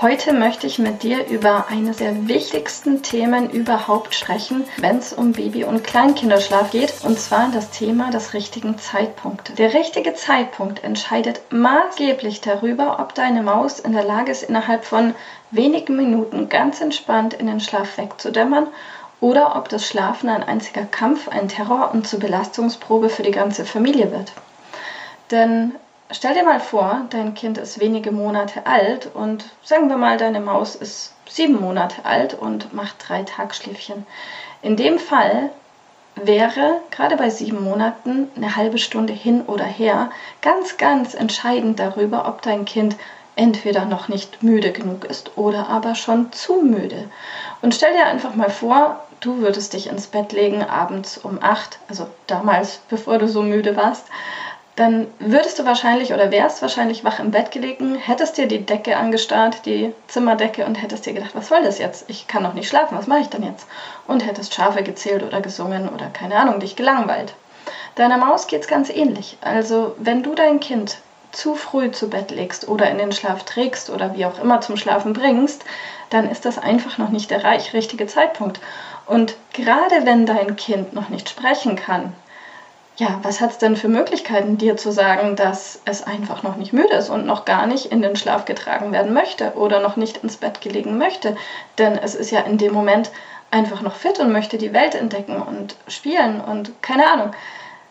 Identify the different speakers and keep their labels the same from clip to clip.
Speaker 1: Heute möchte ich mit dir über eines der wichtigsten Themen überhaupt sprechen, wenn es um Baby- und Kleinkinderschlaf geht, und zwar das Thema des richtigen Zeitpunktes. Der richtige Zeitpunkt entscheidet maßgeblich darüber, ob deine Maus in der Lage ist, innerhalb von wenigen Minuten ganz entspannt in den Schlaf wegzudämmern oder ob das Schlafen ein einziger Kampf, ein Terror und zur Belastungsprobe für die ganze Familie wird. Denn Stell dir mal vor, dein Kind ist wenige Monate alt und sagen wir mal, deine Maus ist sieben Monate alt und macht drei Tagschläfchen. In dem Fall wäre gerade bei sieben Monaten eine halbe Stunde hin oder her ganz, ganz entscheidend darüber, ob dein Kind entweder noch nicht müde genug ist oder aber schon zu müde. Und stell dir einfach mal vor, du würdest dich ins Bett legen abends um acht, also damals, bevor du so müde warst, dann würdest du wahrscheinlich oder wärst wahrscheinlich wach im Bett gelegen, hättest dir die Decke angestarrt, die Zimmerdecke und hättest dir gedacht, was soll das jetzt? Ich kann noch nicht schlafen, was mache ich denn jetzt? Und hättest Schafe gezählt oder gesungen oder keine Ahnung, dich gelangweilt. Deiner Maus geht es ganz ähnlich. Also, wenn du dein Kind zu früh zu Bett legst oder in den Schlaf trägst oder wie auch immer zum Schlafen bringst, dann ist das einfach noch nicht der richtige Zeitpunkt. Und gerade wenn dein Kind noch nicht sprechen kann, ja, was hat es denn für Möglichkeiten, dir zu sagen, dass es einfach noch nicht müde ist und noch gar nicht in den Schlaf getragen werden möchte oder noch nicht ins Bett gelegen möchte? Denn es ist ja in dem Moment einfach noch fit und möchte die Welt entdecken und spielen und keine Ahnung.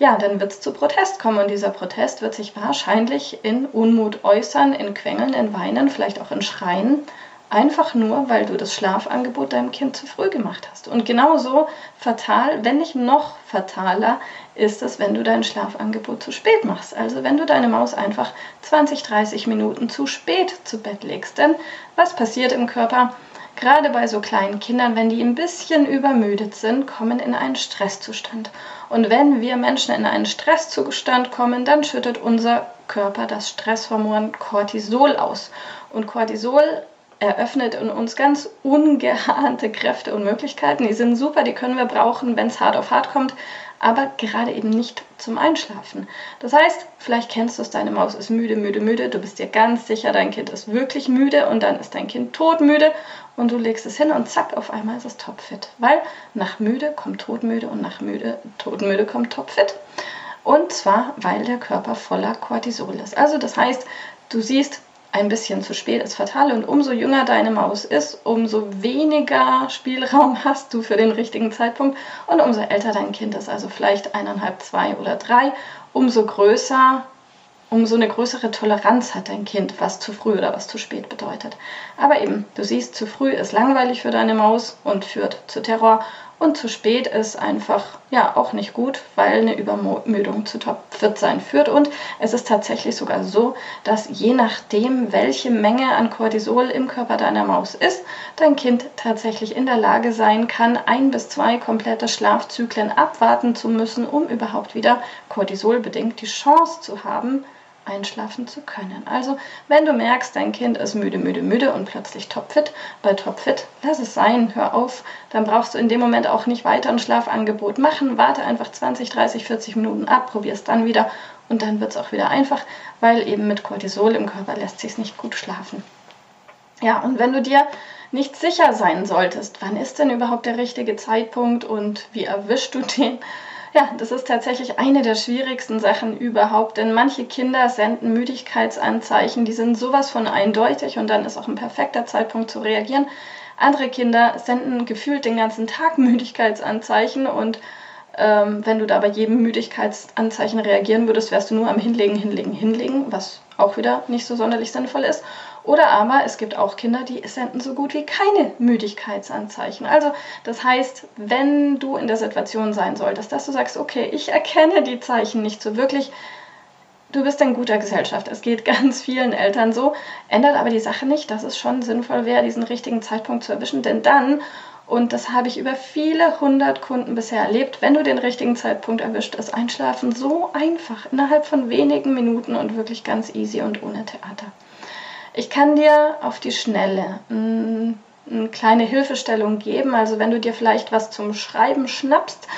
Speaker 1: Ja, dann wird es zu Protest kommen und dieser Protest wird sich wahrscheinlich in Unmut äußern, in Quengeln, in Weinen, vielleicht auch in Schreien Einfach nur, weil du das Schlafangebot deinem Kind zu früh gemacht hast. Und genauso fatal, wenn nicht noch fataler, ist es, wenn du dein Schlafangebot zu spät machst. Also wenn du deine Maus einfach 20, 30 Minuten zu spät zu Bett legst. Denn was passiert im Körper? Gerade bei so kleinen Kindern, wenn die ein bisschen übermüdet sind, kommen in einen Stresszustand. Und wenn wir Menschen in einen Stresszustand kommen, dann schüttet unser Körper das Stresshormon Cortisol aus. Und Cortisol eröffnet in uns ganz ungeahnte Kräfte und Möglichkeiten. Die sind super, die können wir brauchen, wenn es hart auf hart kommt, aber gerade eben nicht zum Einschlafen. Das heißt, vielleicht kennst du es, deine Maus ist müde, müde, müde, du bist dir ganz sicher, dein Kind ist wirklich müde und dann ist dein Kind todmüde und du legst es hin und zack, auf einmal ist es topfit. Weil nach müde kommt todmüde und nach müde, todmüde kommt topfit. Und zwar, weil der Körper voller Cortisol ist. Also das heißt, du siehst, ein bisschen zu spät ist fatal. Und umso jünger deine Maus ist, umso weniger Spielraum hast du für den richtigen Zeitpunkt. Und umso älter dein Kind ist, also vielleicht eineinhalb, zwei oder drei, umso größer, umso eine größere Toleranz hat dein Kind, was zu früh oder was zu spät bedeutet. Aber eben, du siehst, zu früh ist langweilig für deine Maus und führt zu Terror und zu spät ist einfach ja auch nicht gut, weil eine Übermüdung zu topfit sein führt. Und es ist tatsächlich sogar so, dass je nachdem, welche Menge an Cortisol im Körper deiner Maus ist, dein Kind tatsächlich in der Lage sein kann, ein bis zwei komplette Schlafzyklen abwarten zu müssen, um überhaupt wieder cortisolbedingt die Chance zu haben, einschlafen zu können. Also, wenn du merkst, dein Kind ist müde, müde, müde und plötzlich topfit, bei topfit, lass es sein, hör auf. Dann brauchst du in dem Moment auch nicht weiter ein Schlafangebot machen. Warte einfach 20, 30, 40 Minuten ab, probier es dann wieder und dann wird es auch wieder einfach, weil eben mit Cortisol im Körper lässt sich nicht gut schlafen. Ja, und wenn du dir nicht sicher sein solltest, wann ist denn überhaupt der richtige Zeitpunkt und wie erwischst du den, ja, das ist tatsächlich eine der schwierigsten Sachen überhaupt, denn manche Kinder senden Müdigkeitsanzeichen, die sind sowas von eindeutig und dann ist auch ein perfekter Zeitpunkt zu reagieren. Andere Kinder senden gefühlt den ganzen Tag Müdigkeitsanzeichen und ähm, wenn du da bei jedem Müdigkeitsanzeichen reagieren würdest, wärst du nur am Hinlegen, Hinlegen, Hinlegen, was auch wieder nicht so sonderlich sinnvoll ist. Oder aber es gibt auch Kinder, die senden so gut wie keine Müdigkeitsanzeichen. Also das heißt, wenn du in der Situation sein solltest, dass du sagst, okay, ich erkenne die Zeichen nicht so wirklich, du bist in guter Gesellschaft. Es geht ganz vielen Eltern so, ändert aber die Sache nicht, dass es schon sinnvoll wäre, diesen richtigen Zeitpunkt zu erwischen, denn dann und das habe ich über viele hundert Kunden bisher erlebt. Wenn du den richtigen Zeitpunkt erwischt, ist Einschlafen so einfach, innerhalb von wenigen Minuten und wirklich ganz easy und ohne Theater. Ich kann dir auf die Schnelle eine kleine Hilfestellung geben. Also wenn du dir vielleicht was zum Schreiben schnappst,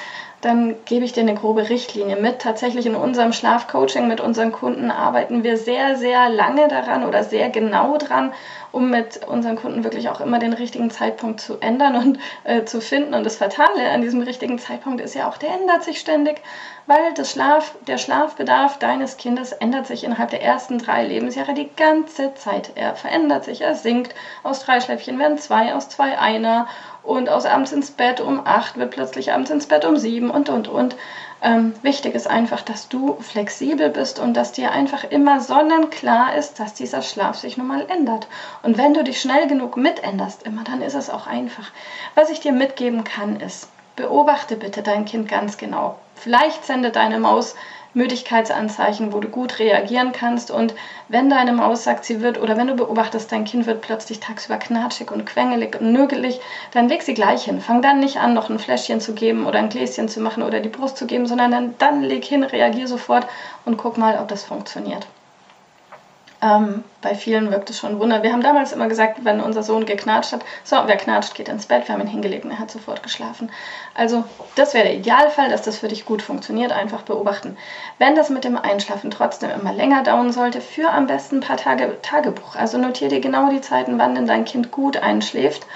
Speaker 1: dann gebe ich dir eine grobe Richtlinie mit. Tatsächlich in unserem Schlafcoaching mit unseren Kunden arbeiten wir sehr, sehr lange daran oder sehr genau dran, um mit unseren Kunden wirklich auch immer den richtigen Zeitpunkt zu ändern und äh, zu finden. Und das Fatale an diesem richtigen Zeitpunkt ist ja auch, der ändert sich ständig, weil das Schlaf, der Schlafbedarf deines Kindes ändert sich innerhalb der ersten drei Lebensjahre die ganze Zeit. Er verändert sich, er sinkt. Aus drei Schläfchen werden zwei, aus zwei einer. Und aus abends ins Bett um acht wird plötzlich abends ins Bett um sieben und, und, und. Ähm, wichtig ist einfach, dass du flexibel bist und dass dir einfach immer sonnenklar ist, dass dieser Schlaf sich nun mal ändert. Und wenn du dich schnell genug mitänderst, immer, dann ist es auch einfach. Was ich dir mitgeben kann, ist, beobachte bitte dein Kind ganz genau. Vielleicht sendet deine Maus Müdigkeitsanzeichen, wo du gut reagieren kannst. Und wenn deine Maus sagt, sie wird, oder wenn du beobachtest, dein Kind wird plötzlich tagsüber knatschig und quengelig und nögelig, dann leg sie gleich hin. Fang dann nicht an, noch ein Fläschchen zu geben oder ein Gläschen zu machen oder die Brust zu geben, sondern dann, dann leg hin, reagier sofort und guck mal, ob das funktioniert. Ähm, bei vielen wirkt es schon Wunder. Wir haben damals immer gesagt, wenn unser Sohn geknatscht hat, so, wer knatscht, geht ins Bett. Wir haben ihn hingelegt und er hat sofort geschlafen. Also, das wäre der Idealfall, dass das für dich gut funktioniert. Einfach beobachten. Wenn das mit dem Einschlafen trotzdem immer länger dauern sollte, für am besten ein paar Tage Tagebuch. Also notiere dir genau die Zeiten, wann denn dein Kind gut einschläft.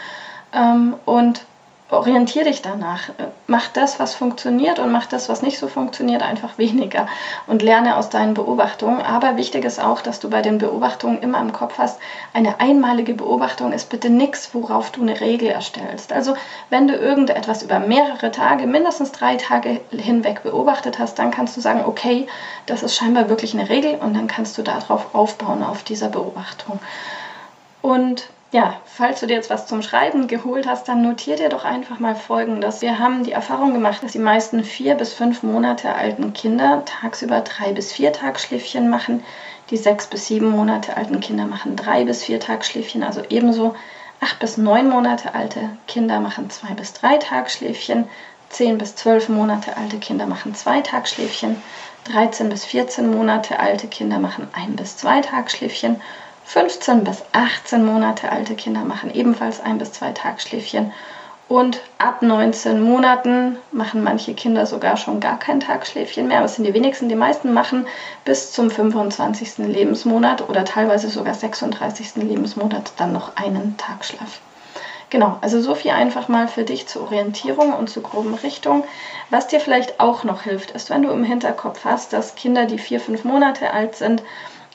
Speaker 1: Ähm, und orientiere dich danach. Mach das, was funktioniert und mach das, was nicht so funktioniert, einfach weniger und lerne aus deinen Beobachtungen. Aber wichtig ist auch, dass du bei den Beobachtungen immer im Kopf hast, eine einmalige Beobachtung ist bitte nichts, worauf du eine Regel erstellst. Also wenn du irgendetwas über mehrere Tage, mindestens drei Tage hinweg beobachtet hast, dann kannst du sagen, okay, das ist scheinbar wirklich eine Regel und dann kannst du darauf aufbauen, auf dieser Beobachtung. Und ja, falls du dir jetzt was zum Schreiben geholt hast, dann notier dir doch einfach mal Folgendes. Wir haben die Erfahrung gemacht, dass die meisten vier bis fünf Monate alten Kinder tagsüber drei bis vier Tagschläfchen machen. Die sechs bis sieben Monate alten Kinder machen drei bis vier Tagschläfchen, also ebenso acht bis neun Monate alte Kinder machen zwei bis drei Tagschläfchen. Zehn bis zwölf Monate alte Kinder machen zwei Tagschläfchen. 13 bis 14 Monate alte Kinder machen ein bis zwei Tagschläfchen 15 bis 18 Monate alte Kinder machen ebenfalls ein bis zwei Tagschläfchen. Und ab 19 Monaten machen manche Kinder sogar schon gar kein Tagschläfchen mehr. Aber es sind die wenigsten. Die meisten machen bis zum 25. Lebensmonat oder teilweise sogar 36. Lebensmonat dann noch einen Tagschlaf. Genau, also so viel einfach mal für dich zur Orientierung und zur groben Richtung. Was dir vielleicht auch noch hilft, ist, wenn du im Hinterkopf hast, dass Kinder, die vier, fünf Monate alt sind,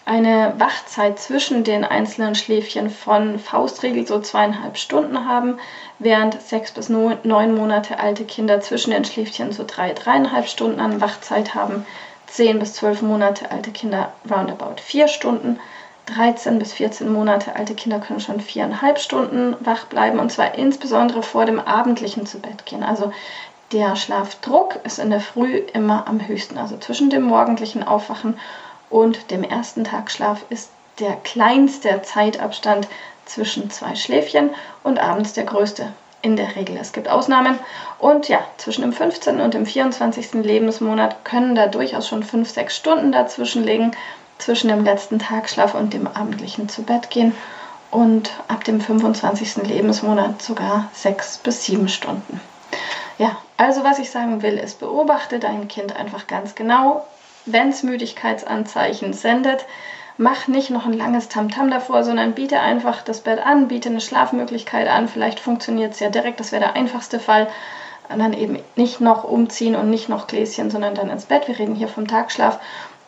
Speaker 1: eine Wachzeit zwischen den einzelnen Schläfchen von Faustregel so zweieinhalb Stunden haben, während sechs bis neun Monate alte Kinder zwischen den Schläfchen so drei, dreieinhalb Stunden an Wachzeit haben, zehn bis zwölf Monate alte Kinder roundabout vier Stunden, 13 bis 14 Monate alte Kinder können schon viereinhalb Stunden wach bleiben und zwar insbesondere vor dem abendlichen zu Bett gehen. Also der Schlafdruck ist in der Früh immer am höchsten, also zwischen dem morgendlichen Aufwachen und dem ersten Tagschlaf ist der kleinste Zeitabstand zwischen zwei Schläfchen und abends der größte in der Regel. Es gibt Ausnahmen und ja, zwischen dem 15. und dem 24. Lebensmonat können da durchaus schon 5, 6 Stunden dazwischen liegen, zwischen dem letzten Tagschlaf und dem abendlichen zu Bett gehen und ab dem 25. Lebensmonat sogar 6 bis 7 Stunden. Ja, also was ich sagen will, ist, beobachte dein Kind einfach ganz genau, wenn es Müdigkeitsanzeichen sendet, mach nicht noch ein langes Tamtam -Tam davor, sondern biete einfach das Bett an, biete eine Schlafmöglichkeit an. Vielleicht funktioniert es ja direkt, das wäre der einfachste Fall. Und dann eben nicht noch umziehen und nicht noch Gläschen, sondern dann ins Bett. Wir reden hier vom Tagschlaf.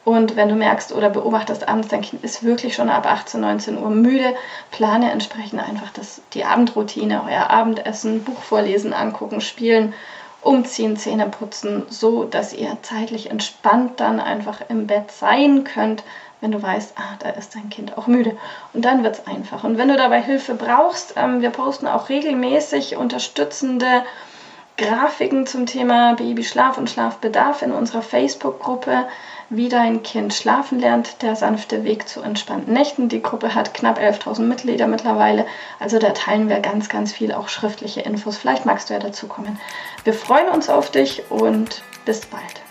Speaker 1: Und wenn du merkst oder beobachtest abends, dein Kind ist wirklich schon ab 18, 19 Uhr müde, plane entsprechend einfach das, die Abendroutine, euer Abendessen, Buch vorlesen, angucken, spielen umziehen, Zähne putzen, so dass ihr zeitlich entspannt dann einfach im Bett sein könnt, wenn du weißt, ah, da ist dein Kind auch müde. Und dann wird es einfach. Und wenn du dabei Hilfe brauchst, ähm, wir posten auch regelmäßig unterstützende Grafiken zum Thema Babyschlaf und Schlafbedarf in unserer Facebook-Gruppe. Wie dein Kind schlafen lernt, der sanfte Weg zu entspannten Nächten. Die Gruppe hat knapp 11.000 Mitglieder mittlerweile, also da teilen wir ganz, ganz viel auch schriftliche Infos. Vielleicht magst du ja dazu kommen. Wir freuen uns auf dich und bis bald.